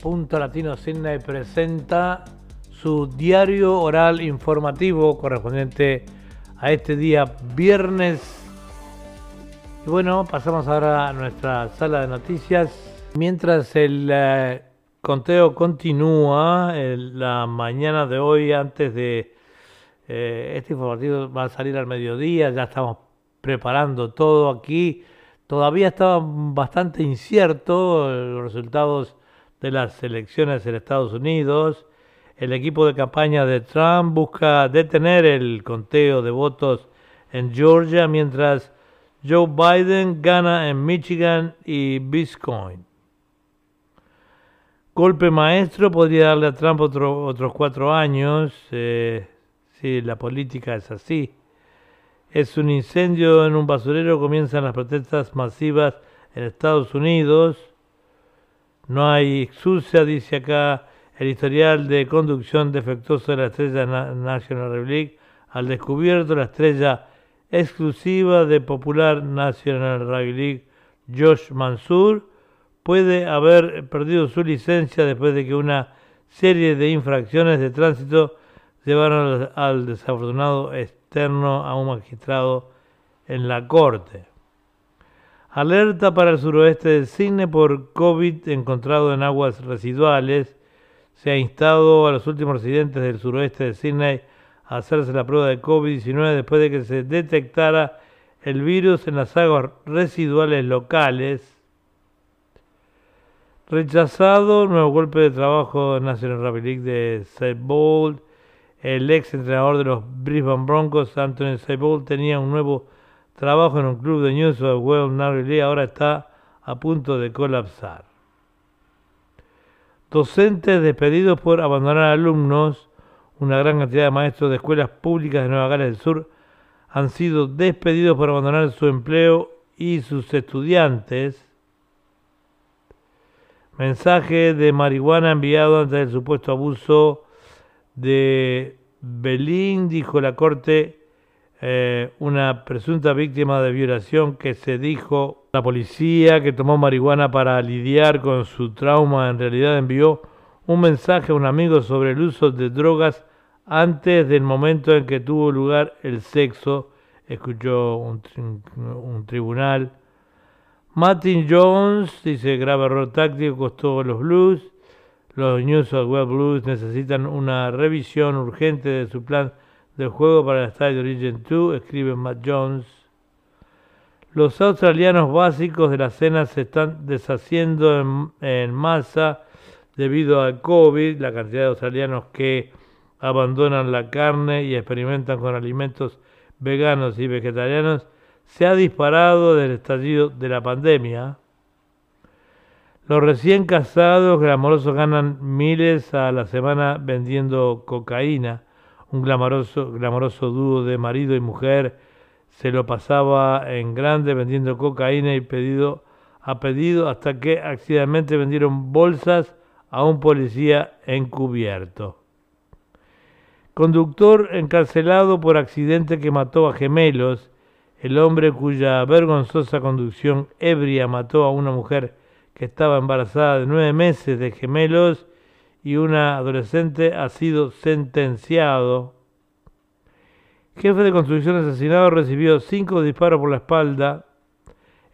Punto Latino Sydney presenta su diario oral informativo correspondiente a este día viernes. Y bueno, pasamos ahora a nuestra sala de noticias. Mientras el eh, conteo continúa, la mañana de hoy, antes de eh, este informativo, va a salir al mediodía, ya estamos preparando todo aquí. Todavía estaban bastante inciertos los resultados de las elecciones en Estados Unidos. El equipo de campaña de Trump busca detener el conteo de votos en Georgia mientras Joe Biden gana en Michigan y Bitcoin. Golpe maestro podría darle a Trump otros cuatro años. Eh, si la política es así. Es un incendio en un basurero, comienzan las protestas masivas en Estados Unidos. No hay excusa, dice acá el historial de conducción defectuoso de la estrella National Republic al descubierto la estrella exclusiva de Popular National Republic Josh Mansur puede haber perdido su licencia después de que una serie de infracciones de tránsito llevaron al desafortunado externo a un magistrado en la corte. Alerta para el suroeste del Cine por COVID encontrado en aguas residuales. Se ha instado a los últimos residentes del suroeste de Sydney a hacerse la prueba de COVID-19 después de que se detectara el virus en las aguas residuales locales. Rechazado, nuevo golpe de trabajo en National Rugby League de Seth Bold el ex entrenador de los Brisbane Broncos, Anthony Seibold, tenía un nuevo trabajo en un club de New South Wales League, ahora está a punto de colapsar. Docentes despedidos por abandonar alumnos, una gran cantidad de maestros de escuelas públicas de Nueva Gales del Sur han sido despedidos por abandonar su empleo y sus estudiantes. Mensaje de marihuana enviado ante el supuesto abuso de Belín, dijo la corte, eh, una presunta víctima de violación que se dijo la policía que tomó marihuana para lidiar con su trauma, en realidad envió un mensaje a un amigo sobre el uso de drogas antes del momento en que tuvo lugar el sexo, escuchó un, un tribunal. Martin Jones dice grave error táctico costó los Blues. Los New South Wales Blues necesitan una revisión urgente de su plan de juego para el Estadio Region 2, escribe Matt Jones. Los australianos básicos de la cena se están deshaciendo en, masa debido al COVID, la cantidad de australianos que abandonan la carne y experimentan con alimentos veganos y vegetarianos se ha disparado desde el estallido de la pandemia. Los recién casados glamorosos ganan miles a la semana vendiendo cocaína. Un glamoroso, dúo de marido y mujer se lo pasaba en grande vendiendo cocaína y pedido a pedido hasta que accidentalmente vendieron bolsas a un policía encubierto. Conductor encarcelado por accidente que mató a gemelos. El hombre cuya vergonzosa conducción ebria mató a una mujer que estaba embarazada de nueve meses de gemelos y una adolescente ha sido sentenciado. Jefe de construcción asesinado recibió cinco disparos por la espalda.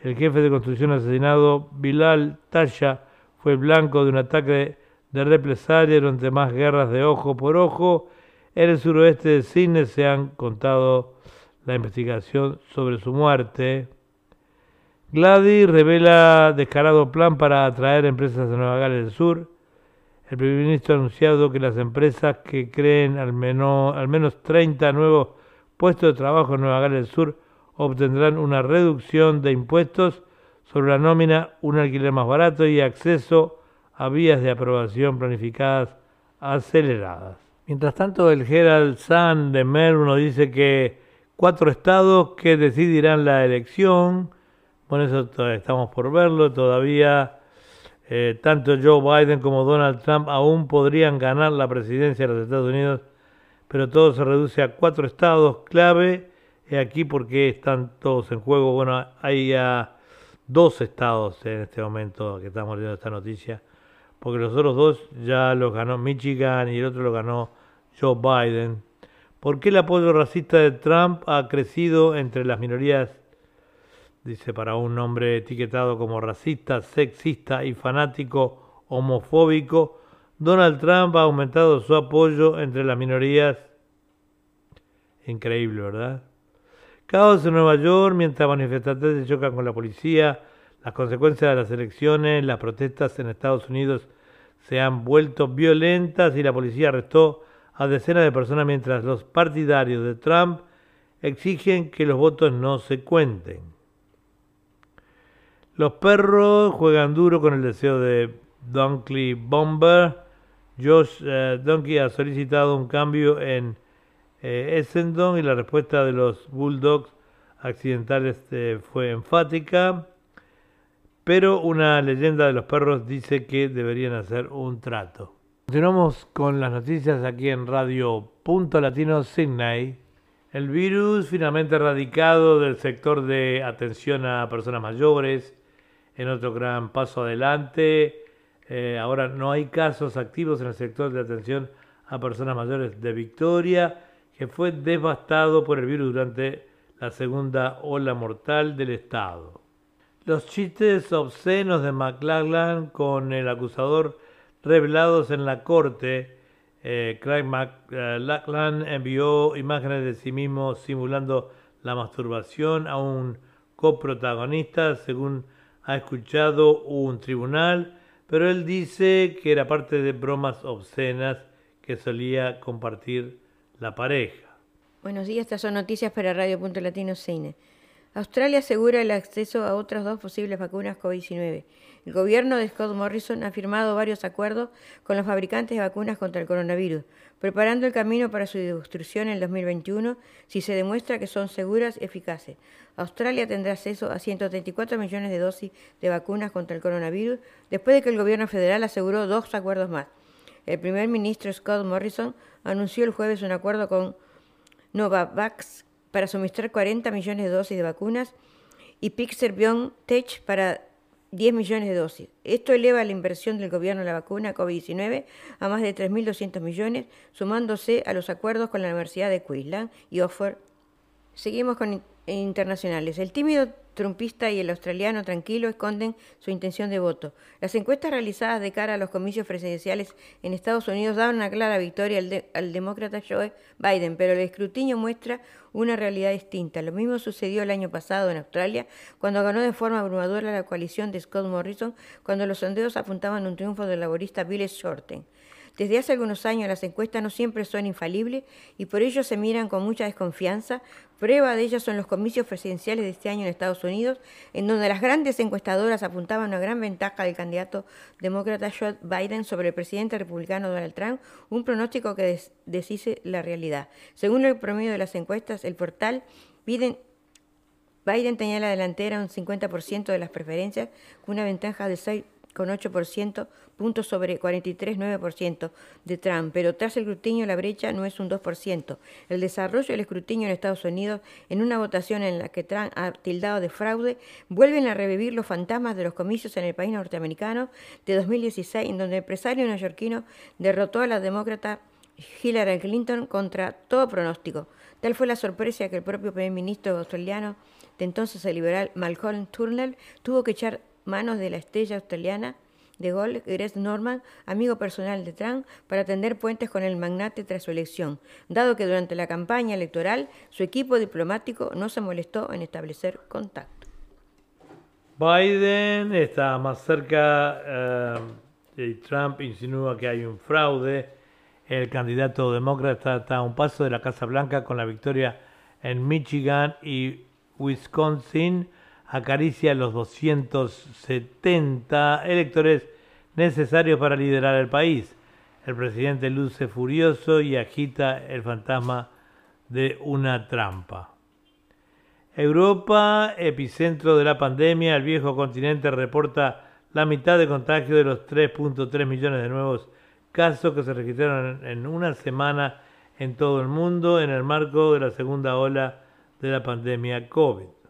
El jefe de construcción asesinado, Bilal Tasha, fue blanco de un ataque de represalia durante más guerras de ojo por ojo. En el suroeste de Sydney se han contado la investigación sobre su muerte. Gladys revela descarado plan para atraer empresas de Nueva Gales del Sur. El primer ministro ha anunciado que las empresas que creen al menos, al menos 30 nuevos puestos de trabajo en Nueva Gales del Sur obtendrán una reducción de impuestos sobre la nómina, un alquiler más barato y acceso a vías de aprobación planificadas aceleradas. Mientras tanto, el Herald Sun de Melbourne nos dice que cuatro estados que decidirán la elección bueno, eso estamos por verlo. Todavía eh, tanto Joe Biden como Donald Trump aún podrían ganar la presidencia de los Estados Unidos, pero todo se reduce a cuatro estados clave. Y aquí porque están todos en juego. Bueno, hay ya dos estados en este momento que estamos viendo esta noticia porque los otros dos ya los ganó Michigan y el otro lo ganó Joe Biden. ¿Por qué el apoyo racista de Trump ha crecido entre las minorías? Dice para un hombre etiquetado como racista, sexista y fanático homofóbico, Donald Trump ha aumentado su apoyo entre las minorías. Increíble, ¿verdad? Caos en Nueva York mientras manifestantes se chocan con la policía. Las consecuencias de las elecciones, las protestas en Estados Unidos se han vuelto violentas y la policía arrestó a decenas de personas mientras los partidarios de Trump exigen que los votos no se cuenten. Los perros juegan duro con el deseo de Dunkley Bomber. Josh eh, Donkey ha solicitado un cambio en eh, Essendon y la respuesta de los Bulldogs accidentales eh, fue enfática. Pero una leyenda de los perros dice que deberían hacer un trato. Continuamos con las noticias aquí en Radio Punto Latino Sydney. El virus finalmente erradicado del sector de atención a personas mayores, en otro gran paso adelante. Eh, ahora no hay casos activos en el sector de atención a personas mayores de Victoria, que fue devastado por el virus durante la segunda ola mortal del Estado. Los chistes obscenos de McLachlan con el acusador revelados en la corte. Eh, Craig McLachlan envió imágenes de sí mismo simulando la masturbación a un coprotagonista, según ha escuchado un tribunal, pero él dice que era parte de bromas obscenas que solía compartir la pareja. Buenos días, estas son noticias para Radio Punto Latino Cine. Australia asegura el acceso a otras dos posibles vacunas COVID-19. El gobierno de Scott Morrison ha firmado varios acuerdos con los fabricantes de vacunas contra el coronavirus, preparando el camino para su distribución en 2021 si se demuestra que son seguras y eficaces. Australia tendrá acceso a 134 millones de dosis de vacunas contra el coronavirus después de que el gobierno federal aseguró dos acuerdos más. El primer ministro Scott Morrison anunció el jueves un acuerdo con Novavax para suministrar 40 millones de dosis de vacunas y Pixar BioNTech para 10 millones de dosis. Esto eleva la inversión del gobierno en la vacuna COVID-19 a más de 3.200 millones, sumándose a los acuerdos con la Universidad de Queensland y Oxford. Seguimos con internacionales. El tímido trumpista y el australiano tranquilo esconden su intención de voto. Las encuestas realizadas de cara a los comicios presidenciales en Estados Unidos daban una clara victoria al, al, demócrata Joe Biden, pero el escrutinio muestra una realidad distinta. Lo mismo sucedió el año pasado en Australia, cuando ganó de forma abrumadora la coalición de Scott Morrison, cuando los sondeos apuntaban un triunfo del laborista Bill Shorten. Desde hace algunos años las encuestas no siempre son infalibles y por ello se miran con mucha desconfianza. Prueba de ello son los comicios presidenciales de este año en Estados Unidos, en donde las grandes encuestadoras apuntaban una gran ventaja del candidato demócrata Joe Biden sobre el presidente republicano Donald Trump, un pronóstico que deshice la realidad. Según el promedio de las encuestas, el portal Biden Biden tenía la delantera un 50% de las preferencias, con una ventaja de 6 con 8%, puntos sobre 43,9% de Trump, pero tras el escrutinio la brecha no es un 2%. El desarrollo del escrutinio en Estados Unidos, en una votación en la que Trump ha tildado de fraude, vuelven a revivir los fantasmas de los comicios en el país norteamericano de 2016, en donde el empresario neoyorquino derrotó a la demócrata Hillary Clinton contra todo pronóstico. Tal fue la sorpresa que el propio primer ministro australiano, de entonces el liberal Malcolm Turnbull, tuvo que echar manos de la estrella australiana de golf Grace Norman, amigo personal de Trump, para tender puentes con el magnate tras su elección, dado que durante la campaña electoral su equipo diplomático no se molestó en establecer contacto. Biden está más cerca eh, y Trump insinúa que hay un fraude. El candidato demócrata está a un paso de la Casa Blanca con la victoria en Michigan y Wisconsin acaricia los 270 electores necesarios para liderar el país. El presidente luce furioso y agita el fantasma de una trampa. Europa, epicentro de la pandemia, el viejo continente reporta la mitad de contagio de los 3.3 millones de nuevos casos que se registraron en una semana en todo el mundo en el marco de la segunda ola de la pandemia COVID.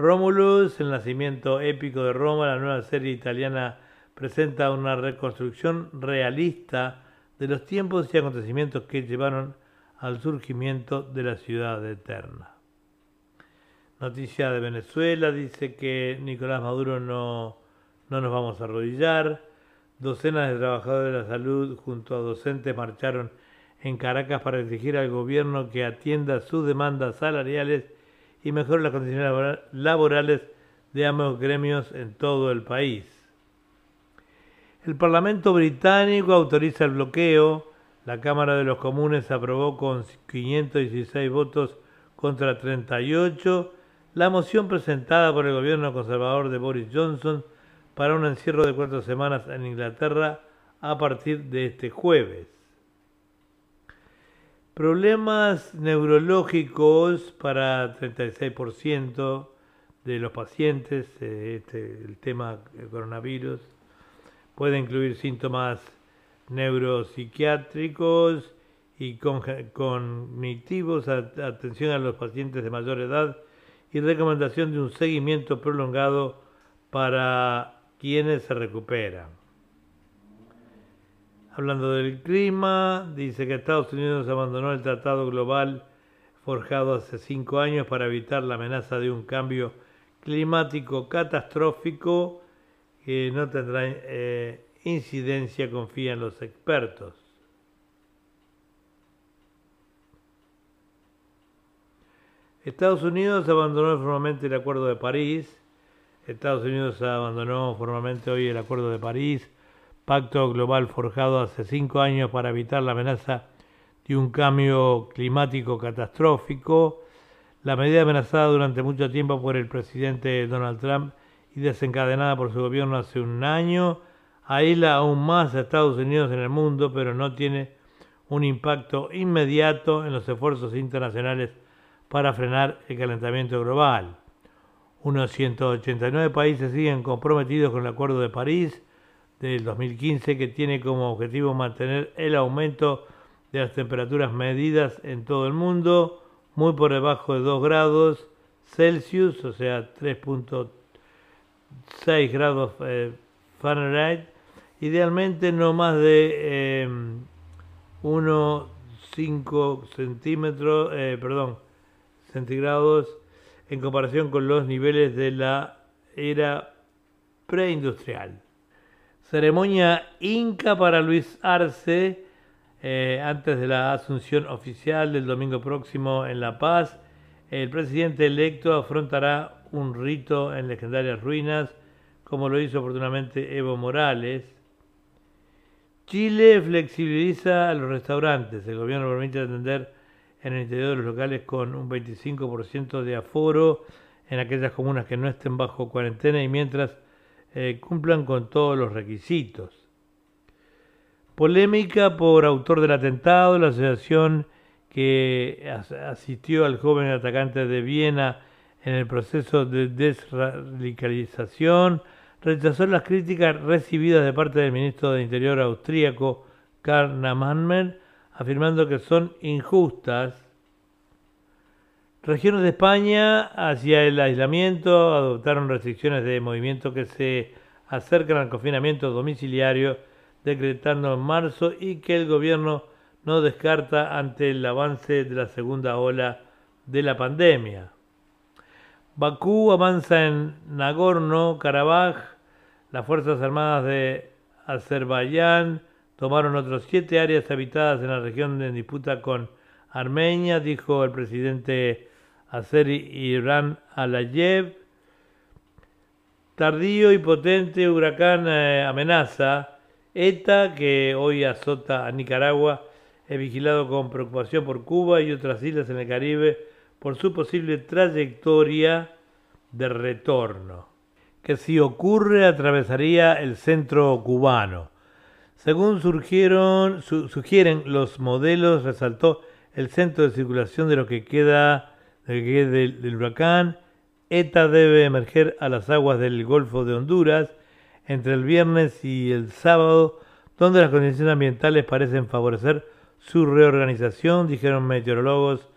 Romulus, el nacimiento épico de Roma, la nueva serie italiana presenta una reconstrucción realista de los tiempos y acontecimientos que llevaron al surgimiento de la ciudad eterna. Noticia de Venezuela dice que Nicolás Maduro no, no nos vamos a arrodillar. Docenas de trabajadores de la salud junto a docentes marcharon en Caracas para exigir al gobierno que atienda sus demandas salariales y mejore las condiciones laborales de ambos gremios en todo el país. El Parlamento británico autoriza el bloqueo. La Cámara de los Comunes aprobó con 516 votos contra 38 la moción presentada por el gobierno conservador de Boris Johnson para un encierro de cuatro semanas en Inglaterra a partir de este jueves. Problemas neurológicos para 36% de los pacientes, eh, este, el tema del coronavirus, puede incluir síntomas neuropsiquiátricos y cognitivos, atención a los pacientes de mayor edad y recomendación de un seguimiento prolongado para quienes se recuperan. Hablando del clima, dice que Estados Unidos abandonó el Tratado Global forjado hace cinco años para evitar la amenaza de un cambio climático catastrófico que no tendrá eh, incidencia, confían los expertos. Estados Unidos abandonó formalmente el Acuerdo de París. Estados Unidos abandonó formalmente hoy el Acuerdo de París pacto global forjado hace cinco años para evitar la amenaza de un cambio climático catastrófico, la medida amenazada durante mucho tiempo por el presidente Donald Trump y desencadenada por su gobierno hace un año, aísla aún más a Estados Unidos en el mundo, pero no tiene un impacto inmediato en los esfuerzos internacionales para frenar el calentamiento global. Unos 189 países siguen comprometidos con el Acuerdo de París, del 2015 que tiene como objetivo mantener el aumento de las temperaturas medidas en todo el mundo muy por debajo de 2 grados Celsius, o sea 3.6 grados eh, Fahrenheit, idealmente no más de 1,5 eh, centímetros, eh, perdón, centígrados en comparación con los niveles de la era preindustrial. Ceremonia Inca para Luis Arce, eh, antes de la asunción oficial del domingo próximo en La Paz. El presidente electo afrontará un rito en legendarias ruinas, como lo hizo oportunamente Evo Morales. Chile flexibiliza a los restaurantes. El gobierno permite atender en el interior de los locales con un 25% de aforo en aquellas comunas que no estén bajo cuarentena y mientras eh, cumplan con todos los requisitos. Polémica por autor del atentado, la asociación que asistió al joven atacante de Viena en el proceso de desradicalización, rechazó las críticas recibidas de parte del ministro de Interior austríaco Karl Nehammer, afirmando que son injustas Regiones de España, hacia el aislamiento, adoptaron restricciones de movimiento que se acercan al confinamiento domiciliario decretando en marzo y que el gobierno no descarta ante el avance de la segunda ola de la pandemia. Bakú avanza en Nagorno-Karabaj. Las Fuerzas Armadas de Azerbaiyán tomaron otros siete áreas habitadas en la región en disputa con Armenia, dijo el presidente hacer Irán Alayev. Tardío y potente huracán eh, amenaza. ETA, que hoy azota a Nicaragua, es vigilado con preocupación por Cuba y otras islas en el Caribe por su posible trayectoria de retorno, que si ocurre atravesaría el centro cubano. Según surgieron, sugieren los modelos, resaltó el centro de circulación de lo que queda del, del huracán, ETA debe emerger a las aguas del Golfo de Honduras entre el viernes y el sábado, donde las condiciones ambientales parecen favorecer su reorganización, dijeron meteorólogos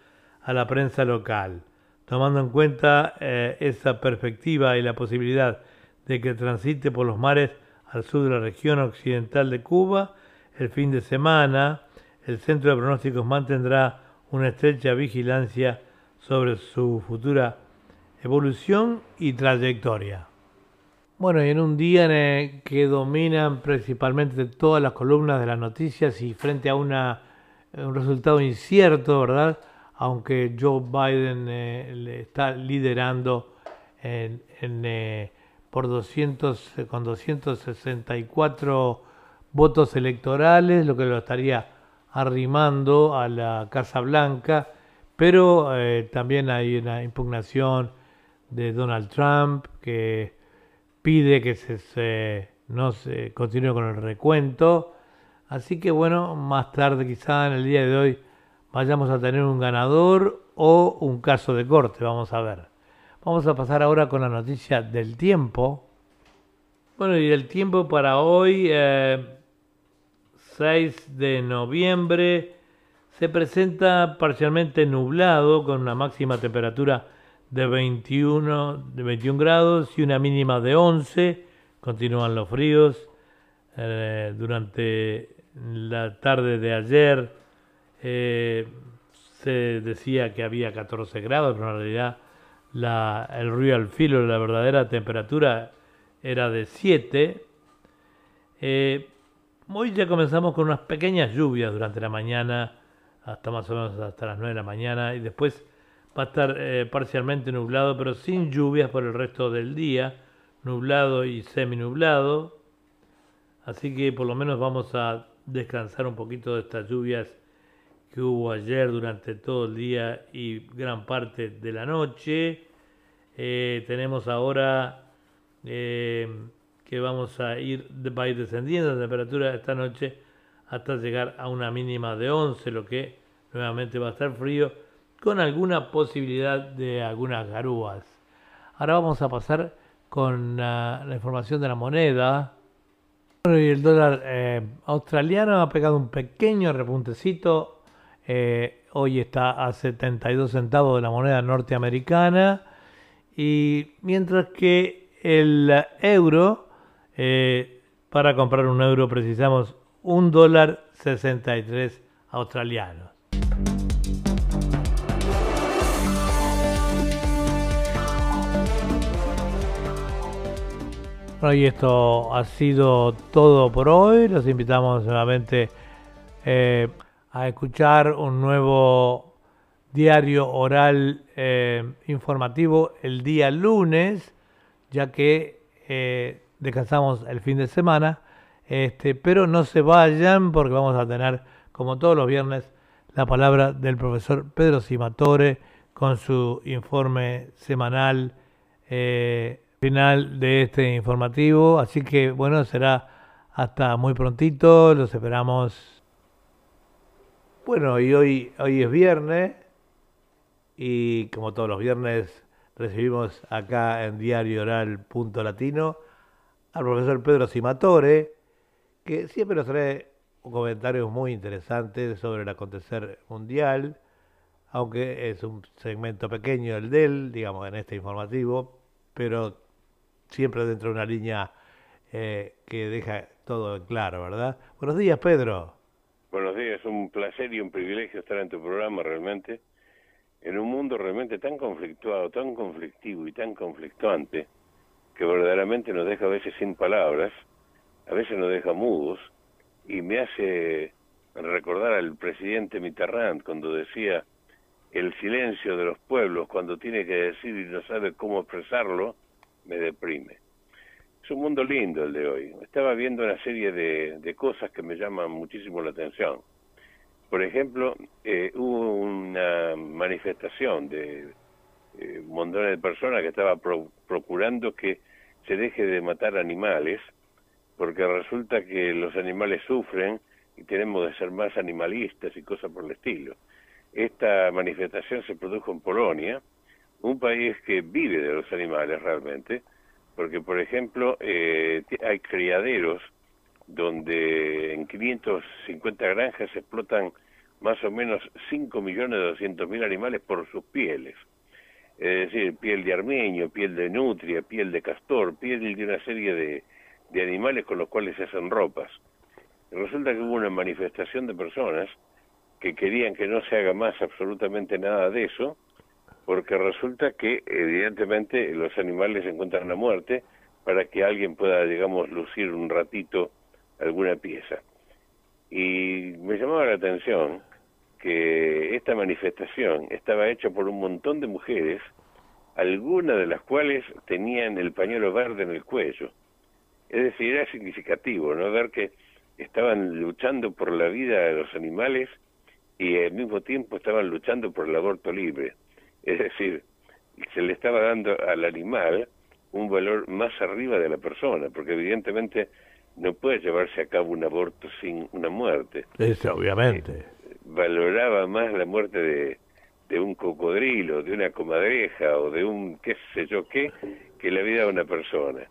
a la prensa local. Tomando en cuenta eh, esa perspectiva y la posibilidad de que transite por los mares al sur de la región occidental de Cuba. El fin de semana, el Centro de Pronósticos mantendrá una estrecha vigilancia sobre su futura evolución y trayectoria. Bueno, y en un día en que dominan principalmente todas las columnas de las noticias y frente a una, un resultado incierto, ¿verdad? Aunque Joe Biden eh, le está liderando en, eh, por 200, con 264 votos electorales, lo que lo estaría arrimando a la Casa Blanca, pero eh, también hay una impugnación de Donald Trump que pide que se, no se continúe con el recuento. Así que bueno, más tarde quizá en el día de hoy vayamos a tener un ganador o un caso de corte, vamos a ver. Vamos a pasar ahora con la noticia del tiempo. Bueno, y el tiempo para hoy, 6 eh, de noviembre, se presenta parcialmente nublado con una máxima temperatura de 21, de 21 grados y una mínima de 11. Continúan los fríos. Eh, durante la tarde de ayer eh, se decía que había 14 grados, pero en realidad la, el real filo, la verdadera temperatura era de 7. Eh, hoy ya comenzamos con unas pequeñas lluvias durante la mañana, hasta más o menos hasta las 9 de la mañana, y después va a estar eh, parcialmente nublado, pero sin lluvias por el resto del día, nublado y semi-nublado. Así que por lo menos vamos a descansar un poquito de estas lluvias que hubo ayer durante todo el día y gran parte de la noche. Eh, tenemos ahora eh, que vamos a ir, va a ir descendiendo la temperatura esta noche hasta llegar a una mínima de 11, lo que nuevamente va a estar frío con alguna posibilidad de algunas garúas. Ahora vamos a pasar con la información de la moneda. y el dólar eh, australiano ha pegado un pequeño repuntecito. Eh, hoy está a 72 centavos de la moneda norteamericana. Y mientras que el euro, eh, para comprar un euro precisamos un dólar 63 australianos. Bueno, y esto ha sido todo por hoy. Los invitamos nuevamente eh, a escuchar un nuevo diario oral eh, informativo el día lunes, ya que eh, descansamos el fin de semana. Este, pero no se vayan porque vamos a tener, como todos los viernes, la palabra del profesor Pedro Simatore con su informe semanal final de este informativo. Así que bueno, será hasta muy prontito. Los esperamos. Bueno, y hoy, hoy es viernes y como todos los viernes recibimos acá en Diario Oral Latino al profesor Pedro Simatore, que siempre nos trae comentarios muy interesantes sobre el acontecer mundial, aunque es un segmento pequeño el de él, digamos, en este informativo, pero siempre dentro de una línea eh, que deja todo en claro, ¿verdad? Buenos días, Pedro. Buenos días, un placer y un privilegio estar en tu programa realmente, en un mundo realmente tan conflictuado, tan conflictivo y tan conflictuante, que verdaderamente nos deja a veces sin palabras, a veces nos deja mudos, y me hace recordar al presidente Mitterrand cuando decía el silencio de los pueblos cuando tiene que decir y no sabe cómo expresarlo, me deprime. Es un mundo lindo el de hoy. Estaba viendo una serie de, cosas que me llaman muchísimo la atención. Por ejemplo, eh, hubo una manifestación de eh, montón de personas que estaba procurando que se deje de matar animales, porque resulta que los animales sufren y tenemos de ser más animalistas y cosas por el estilo. Esta manifestación se produjo en Polonia, un país que vive de los animales realmente, porque por ejemplo eh, hay criaderos donde en 550 granjas se explotan más o menos 5 millones de 200 mil animales por sus pieles. Es decir, piel de armeño, piel de nutria, piel de castor, piel de una serie de, de animales con los cuales se hacen ropas. Y resulta que hubo una manifestación de personas que querían que no se haga más absolutamente nada de eso, porque resulta que evidentemente los animales encuentran la muerte para que alguien pueda, digamos, lucir un ratito alguna pieza. Y me llamaba la atención que esta manifestación estaba hecha por un montón de mujeres, algunas de las cuales tenían el pañuelo verde en el cuello. Es decir, era significativo, ¿no? Ver que estaban luchando por la vida de los animales y al mismo tiempo estaban luchando por el aborto libre. Es decir, se le estaba dando al animal un valor más arriba de la persona, porque evidentemente no puede llevarse a cabo un aborto sin una muerte. Eso, obviamente. Eh, valoraba más la muerte de, de un cocodrilo, de una comadreja o de un qué sé yo qué, que la vida de una persona.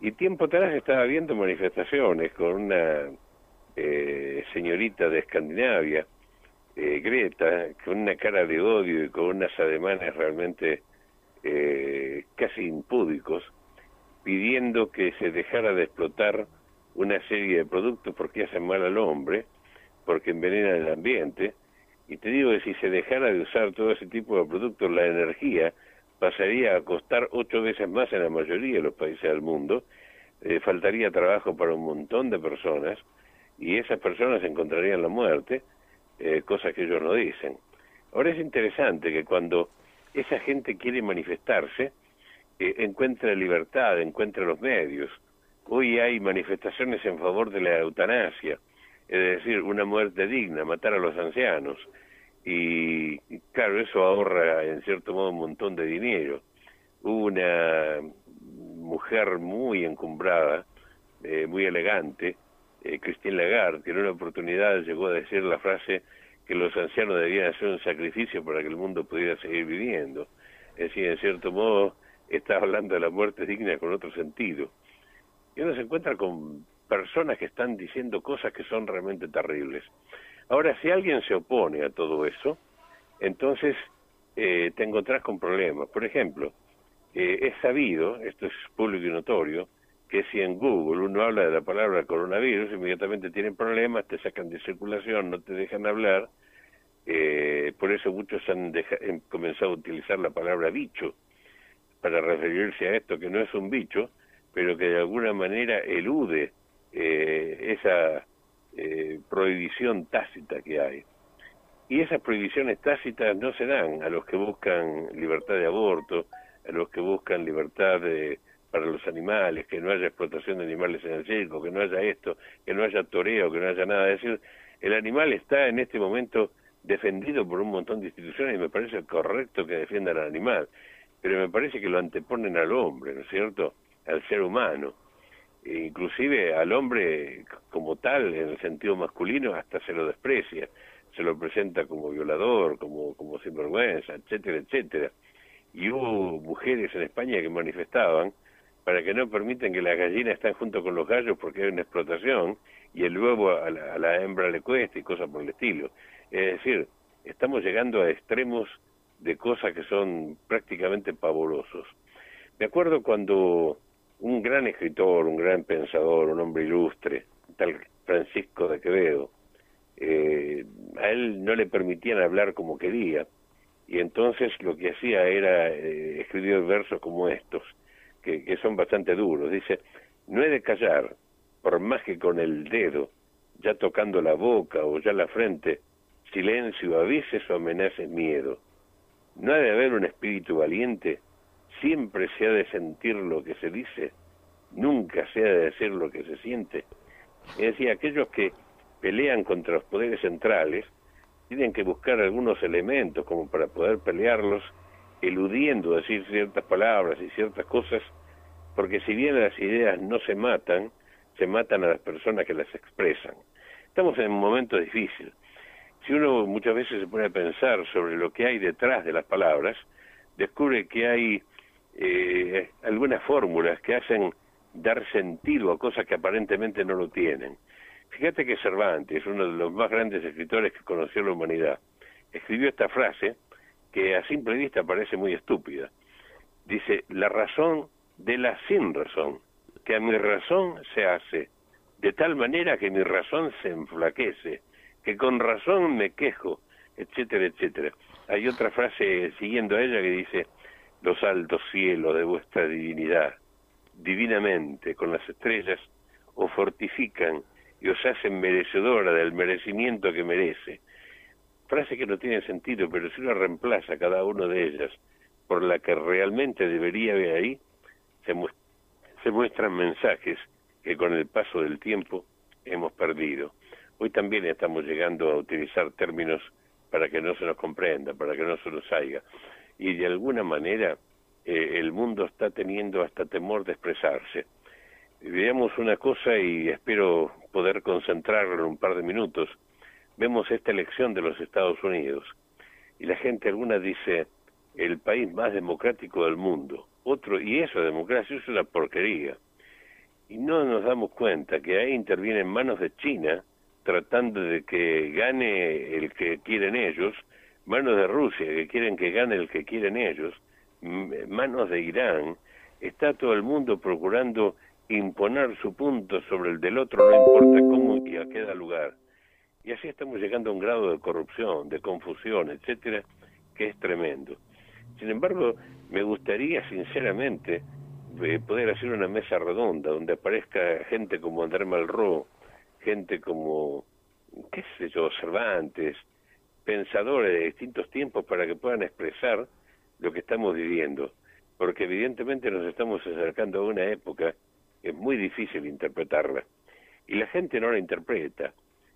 Y tiempo atrás estaba viendo manifestaciones con una eh, señorita de Escandinavia, eh, Greta, con una cara de odio y con unas ademanes realmente eh, casi impúdicos, pidiendo que se dejara de explotar una serie de productos porque hacen mal al hombre, porque envenenan el ambiente, y te digo que si se dejara de usar todo ese tipo de productos, la energía pasaría a costar ocho veces más en la mayoría de los países del mundo, eh, faltaría trabajo para un montón de personas, y esas personas encontrarían la muerte, eh, cosas que ellos no dicen. Ahora es interesante que cuando esa gente quiere manifestarse, eh, encuentra libertad, encuentra los medios. Hoy hay manifestaciones en favor de la eutanasia, es decir, una muerte digna, matar a los ancianos. Y, claro, eso ahorra en cierto modo un montón de dinero. Hubo una mujer muy encumbrada, eh, muy elegante, eh, Lagarde, que en una oportunidad llegó a decir la frase que los ancianos debían hacer un sacrificio para que el mundo pudiera seguir viviendo. Es decir, en cierto modo, está hablando de la muerte digna con otro sentido. Y uno se encuentra con personas que están diciendo cosas que son realmente terribles. Ahora, si alguien se opone a todo eso, entonces eh, te encontrás con problemas. Por ejemplo, eh, es sabido, esto es público y notorio, que si en Google uno habla de la palabra coronavirus, inmediatamente tienen problemas, te sacan de circulación, no te dejan hablar. Eh, por eso muchos han, comenzado a utilizar la palabra bicho para referirse a esto, que no es un bicho, pero que de alguna manera elude eh, esa eh, prohibición tácita que hay. Y esas prohibiciones tácitas no se dan a los que buscan libertad de aborto, a los que buscan libertad de para los animales, que no haya explotación de animales en el circo, que no haya esto, que no haya toreo, que no haya nada. Es decir, el animal está en este momento defendido por un montón de instituciones y me parece correcto que defiendan al animal, pero me parece que lo anteponen al hombre, ¿no es cierto? Al ser humano. Inclusive al hombre como tal, en el sentido masculino, hasta se lo desprecia, se lo presenta como violador, como, como sinvergüenza, etcétera, etcétera. Y hubo mujeres en España que manifestaban para que no permiten que las gallinas estén junto con los gallos porque hay una explotación y el huevo a la, hembra le cuesta y cosas por el estilo. Es decir, estamos llegando a extremos de cosas que son prácticamente pavorosos. Me acuerdo cuando un gran escritor, un gran pensador, un hombre ilustre, tal Francisco de Quevedo, eh, a él no le permitían hablar como quería, y entonces lo que hacía era eh, escribir versos como estos que, son bastante duros. Dice, no he de callar, por más que con el dedo, ya tocando la boca o ya la frente, silencio avises o amenaces miedo. No ha de haber un espíritu valiente, siempre se ha de sentir lo que se dice, nunca se ha de decir lo que se siente. Es decir, aquellos que pelean contra los poderes centrales tienen que buscar algunos elementos como para poder pelearlos eludiendo decir ciertas palabras y ciertas cosas, porque si bien las ideas no se matan, se matan a las personas que las expresan. Estamos en un momento difícil. Si uno muchas veces se pone a pensar sobre lo que hay detrás de las palabras, descubre que hay eh, algunas fórmulas que hacen dar sentido a cosas que aparentemente no lo tienen. Fíjate que Cervantes, uno de los más grandes escritores que conoció la humanidad, escribió esta frase que a simple vista parece muy estúpida. Dice, la razón de la sin razón. que a mi razón se hace, de tal manera que mi razón se enflaquece, que con razón me quejo, etcétera, etcétera. Hay otra frase siguiendo a ella que dice, los altos cielos de vuestra divinidad, divinamente, con las estrellas, os fortifican y os hacen merecedora del merecimiento que merece. Frase que no tiene sentido, pero si uno reemplaza cada una de ellas por la que realmente debería haber ahí, se, se muestran mensajes que con el paso del tiempo hemos perdido. Hoy también estamos llegando a utilizar términos para que no se nos comprenda, para que no se nos salga. Y de alguna manera eh, el mundo está teniendo hasta temor de expresarse. Veamos una cosa y espero poder concentrarlo en un par de minutos. Vemos esta elección de los Estados Unidos y la gente alguna dice el país más democrático del mundo. Otro, y eso, democracia, es una porquería. Y no nos damos cuenta que ahí intervienen manos de China, tratando de que gane el que quieren ellos, manos de Rusia que quieren que gane el que quieren ellos, manos de Irán, está todo el mundo procurando imponer su punto sobre el del otro, no importa cómo y a qué da lugar. Y así estamos llegando a un grado de corrupción, de confusión, etcétera, que es tremendo. Sin embargo, me gustaría sinceramente eh, poder hacer una mesa redonda donde aparezca gente como André Malraux, gente como, qué sé yo, Cervantes, pensadores de distintos tiempos para que puedan expresar lo que estamos viviendo, porque evidentemente nos estamos acercando a una época que es muy difícil interpretarla, y la gente no la interpreta.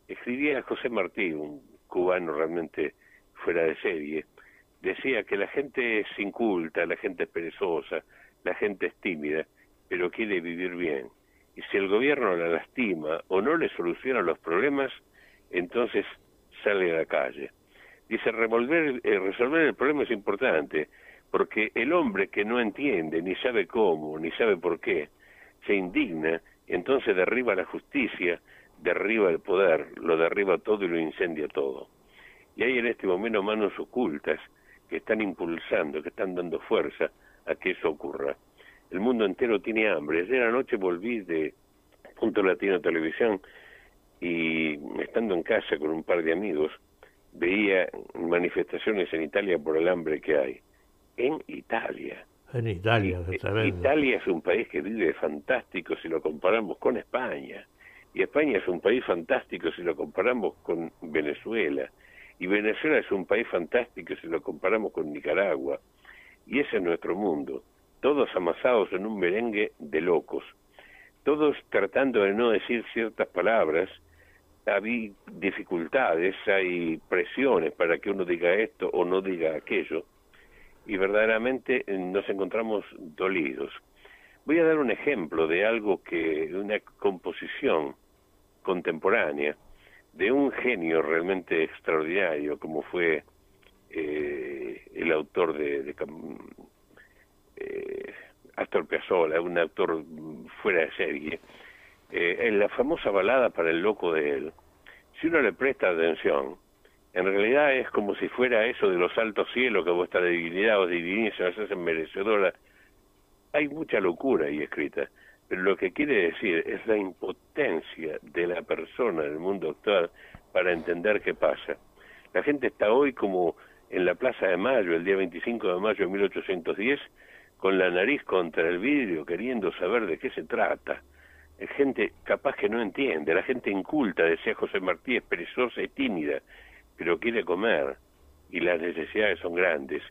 Escribía José Martí, un cubano realmente fuera de serie, decía que la gente es inculta, la gente es perezosa, la gente es tímida, pero quiere vivir bien y si el gobierno la lastima o no le soluciona los problemas, entonces sale a la calle. Dice, revolver, eh, resolver el problema es importante, porque el hombre que no entiende, ni sabe cómo, ni sabe por qué, se indigna, entonces derriba la justicia, derriba el poder, lo derriba todo y lo incendia todo. Y hay en este momento manos ocultas que están impulsando, que están dando fuerza a que eso ocurra el mundo entero tiene hambre. Ayer anoche volví de Punto Latino Televisión y estando en casa con un par de amigos, veía manifestaciones en Italia por el hambre que hay. En Italia. En Italia, Italia es un país que vive fantástico si lo comparamos con España. Y España es un país fantástico si lo comparamos con Venezuela. Y Venezuela es un país fantástico si lo comparamos con Nicaragua. Y ese es nuestro mundo todos amasados en un merengue de locos, todos tratando de no decir ciertas palabras, hay dificultades, hay presiones para que uno diga esto o no diga aquello, y verdaderamente eh, nos encontramos dolidos. Voy a dar un ejemplo de algo que, una composición contemporánea, de un genio realmente extraordinario, como fue eh, el autor de, de, eh, Astor Piazzolla, un actor fuera de serie, eh, en la famosa balada para el loco de él, si uno le presta atención, en realidad es como si fuera eso de los altos cielos que vuestra divinidad o divinidad se hacen merecedora. Hay mucha locura ahí escrita, pero lo que quiere decir es la impotencia de la persona en el mundo actual para entender qué pasa. La gente está hoy como en la Plaza de Mayo, el día 25 de mayo de 1810, con la nariz contra el vidrio queriendo saber de qué se trata. Gente capaz que no entiende, la gente inculta, decía José Martí, es perezosa y tímida, pero quiere comer y las necesidades son grandes.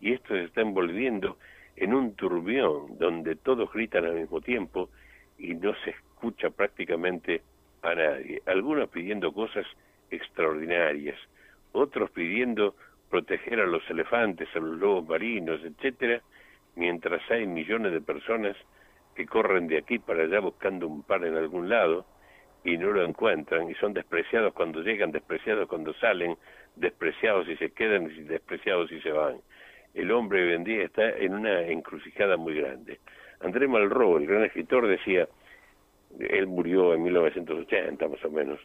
Y esto se está envolviendo en un turbión donde todos gritan al mismo tiempo y no se escucha prácticamente a nadie. Algunos pidiendo cosas extraordinarias, otros pidiendo proteger a los elefantes, a los lobos marinos, etcétera, mientras hay millones de personas que corren de aquí para allá buscando un par en algún lado y no lo encuentran y son despreciados cuando llegan, despreciados cuando salen, despreciados y se quedan y despreciados y se van. El hombre hoy en día está en una encrucijada muy grande. André Malraux, el gran escritor, decía, él murió en 1980 más o menos,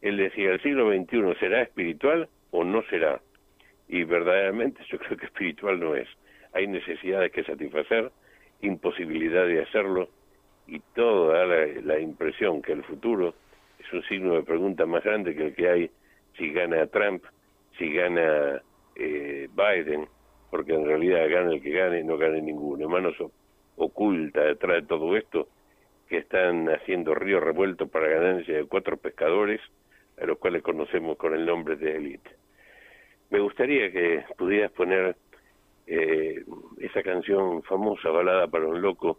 él decía, el siglo XXI será espiritual o no será. Y verdaderamente yo creo que espiritual no es hay necesidades que satisfacer, imposibilidad de hacerlo y toda la, la impresión que el futuro es un signo de pregunta más grande que el que hay si gana Trump, si gana eh, Biden, porque en realidad gana el que gane, no gane ninguno. Manos oculta detrás de todo esto que están haciendo río revuelto para ganancia de cuatro pescadores, a los cuales conocemos con el nombre de élite. Me gustaría que pudieras poner eh, esa canción famosa, Balada para un Loco,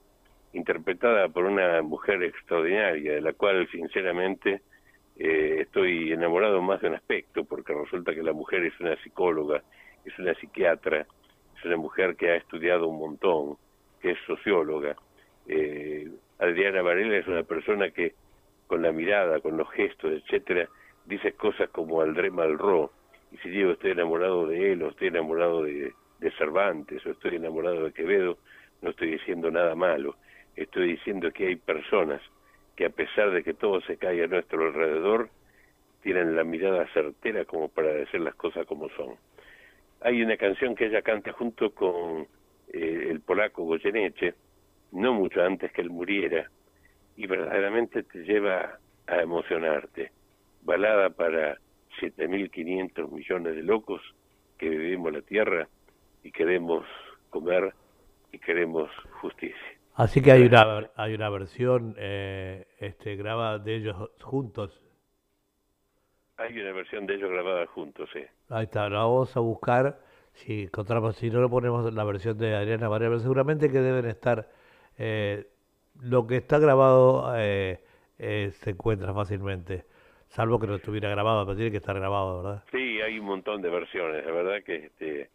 interpretada por una mujer extraordinaria, de la cual sinceramente eh, estoy enamorado más de un aspecto, porque resulta que la mujer es una psicóloga, es una psiquiatra, es una mujer que ha estudiado un montón, que es socióloga. Eh, Adriana Varela es una persona que con la mirada, con los gestos, etcétera, dice cosas como Aldré Malraux, y si digo estoy enamorado de él, o estoy enamorado de, de Cervantes, o estoy enamorado de Quevedo, no estoy diciendo nada malo estoy diciendo que hay personas que a pesar de que todo se cae a nuestro alrededor, tienen la mirada certera como para decir las cosas como son. Hay una canción que ella canta junto con eh, el polaco Goyeneche, no mucho antes que él muriera, y verdaderamente te lleva a emocionarte. Balada para 7.500 millones de locos que vivimos la tierra y queremos comer y queremos justicia. Así que hay una, hay una versión eh, este, grabada de ellos juntos. Hay una versión de ellos grabada juntos, sí. Ahí está, la vamos a buscar. Si encontramos, si no lo ponemos la versión de Adriana Varela, pero seguramente que deben estar. Eh, lo que está grabado eh, se encuentra fácilmente, salvo que no estuviera grabado, pero tiene que estar grabado, ¿verdad? Sí, hay un montón de versiones, la verdad que este,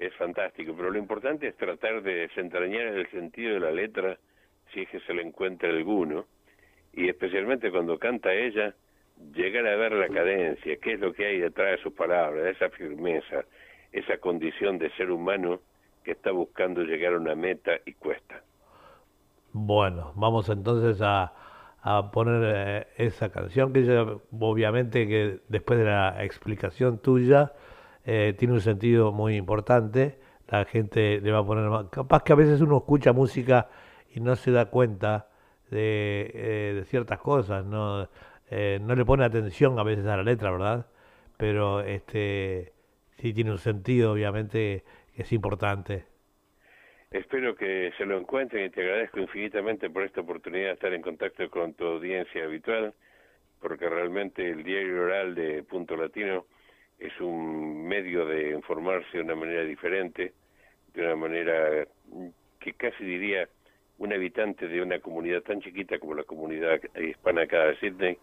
es fantástico, pero lo importante es tratar de desentrañar el sentido de la letra si es que se le encuentra alguno, y especialmente cuando canta ella, llegar a ver la cadencia, qué es lo que hay detrás de sus palabras, esa firmeza, esa condición de ser humano que está buscando llegar a una meta y cuesta. Bueno, vamos entonces a, a poner eh, esa canción que obviamente que después de la explicación tuya eh, tiene un sentido muy importante. La gente le va a poner Capaz que a veces uno escucha música y no se da cuenta de, eh, ciertas cosas, no, eh, no le pone atención a veces a la letra, ¿verdad? Pero este sí tiene un sentido, obviamente, que es importante. Espero que se lo encuentren y te agradezco infinitamente por esta oportunidad de estar en contacto con tu audiencia habitual, porque realmente el diario oral de Punto Latino es un medio de informarse de una manera diferente, de una manera que casi diría un habitante de una comunidad tan chiquita como la comunidad hispana acá de Sydney,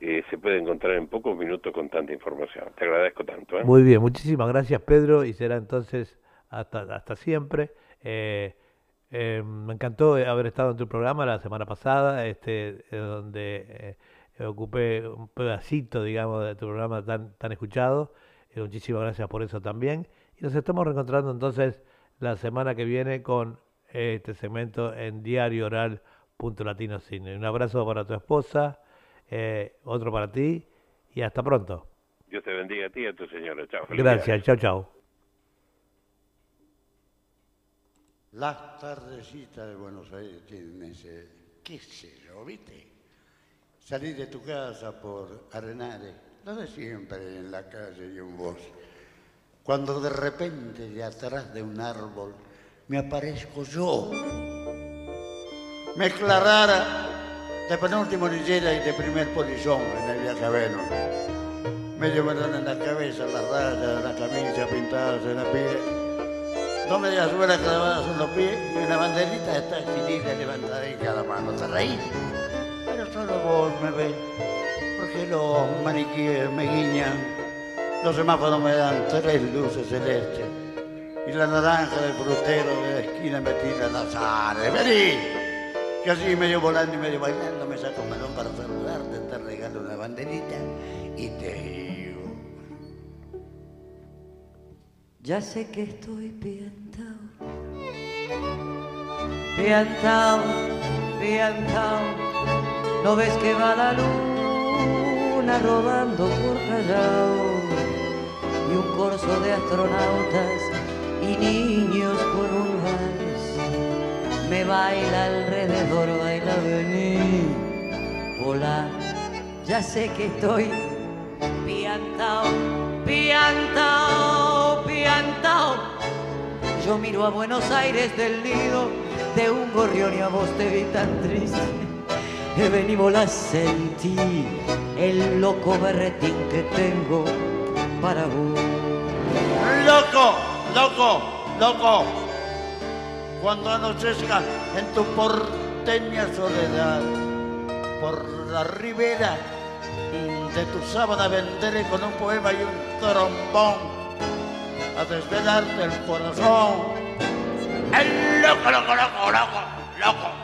eh, se puede encontrar en pocos minutos con tanta información. Te agradezco tanto. ¿eh? Muy bien, muchísimas gracias Pedro y será entonces hasta, hasta siempre. Eh, me encantó haber estado en tu programa la semana pasada, este, donde ocupé un pedacito, digamos, de tu programa tan, tan escuchado. Eh, muchísimas gracias por eso también. Y nos estamos reencontrando entonces la semana que viene con este segmento en Diario Oral Punto Latino Cine. Un abrazo para tu esposa, eh, otro para ti y hasta pronto. Dios te bendiga a ti y a tu señora. Chao. Gracias, chao, chao. Las tardecitas de Buenos Aires tienen ese, qué sé yo, ¿viste? Salir de tu casa por Arenales, no de siempre en la calle y un voz. Cuando de repente de atrás de un árbol me aparezco yo, me aclarara de penúltimo lillera y de primer polizón en el viaje a Venus. Medio melón en la cabeza, las rayas, la camisa pintadas en la piel. Dos medias suelas clavadas en los pies y una banderita está extinida levantada en cada mano. ¿Te reís? Solo vos me ves, porque los maniquíes me guiñan, los semáforos me dan tres luces celestes y la naranja del frutero de la esquina me tira las ares. ¡Vení! Que así medio volando y medio bailando me saco un melón para saludarte, te regalo una banderita y te digo. Ya sé que estoy piantao, piantao, piantao ¿No ves que va la luna rodando por Callao? Y un corso de astronautas y niños con un me baila alrededor, baila vení, hola, ya sé que estoy piantao, piantao, piantao. Yo miro a Buenos Aires del nido de un gorrión y a vos te vi tan triste. Vení, la sentí, el loco berretín que tengo para vos. Loco, loco, loco. Cuando anochezca en tu porteña soledad, por la ribera de tu sábana vendré con un poema y un trombón a desvelarte el corazón. El loco, loco, loco, loco, loco.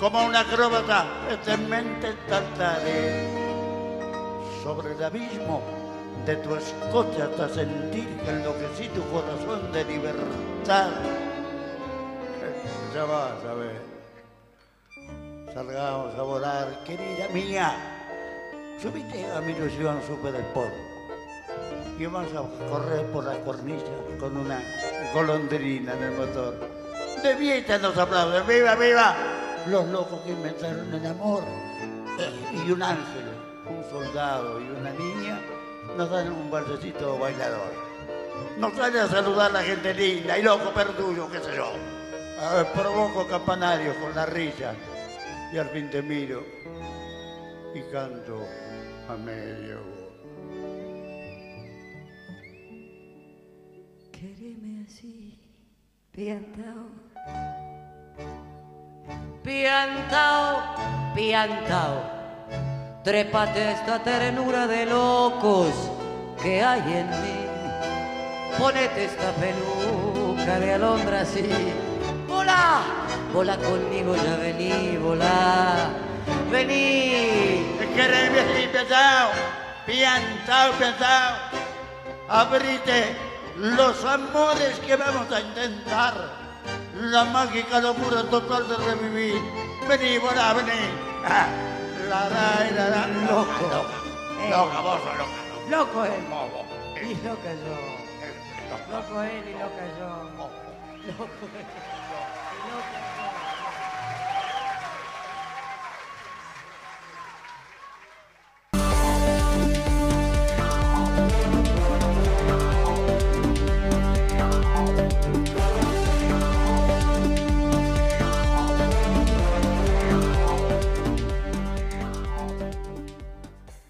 Como una acróbata eternamente saltaré sobre el abismo de tu escote hasta sentir que enloquecí tu corazón de libertad. Ya vas a ver. Salgamos a volar, querida mía. Subite a mi ilusión Super Sport. Y vamos a correr por la cornisa con una golondrina en el motor. De nos aplauden, viva, viva. Los locos que inventaron el amor. Y un ángel, un soldado y una niña nos dan un balsecito bailador. Nos sale a saludar la gente linda y loco perduyo, qué sé yo. A provoco campanarios con la risa y al fin te miro y canto a medio. Quéreme así, piantao. Piantao, piantao. Trépate esta ternura de locos que hay en mí. Ponete esta peluca de alondra así. Volá, volá conmigo, ya vení, volá. Vení. Quereme así, piantao, piantao, piantao. Abrite los amores que vamos a intentar. La mágica locura total de revivir. Vení, volá, vení. Ah, la, la, la, la. Loco. Loca, vos sos loca. Loco él. Y loca yo. Loco él y loca yo. Loco él y loca yo.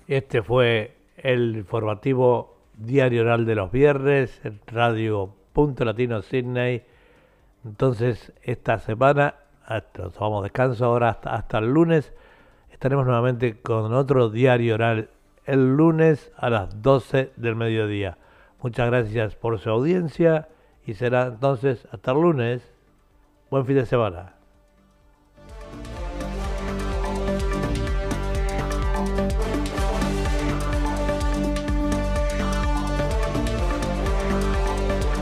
Este fue el informativo diario oral de los viernes en Radio Punto Latino Sydney. Entonces, esta semana, hasta, nos vamos descanso ahora hasta, hasta el lunes. Estaremos nuevamente con otro diario oral el lunes a las 12 del mediodía. Muchas gracias por su audiencia y será entonces hasta el lunes. Buen fin de semana.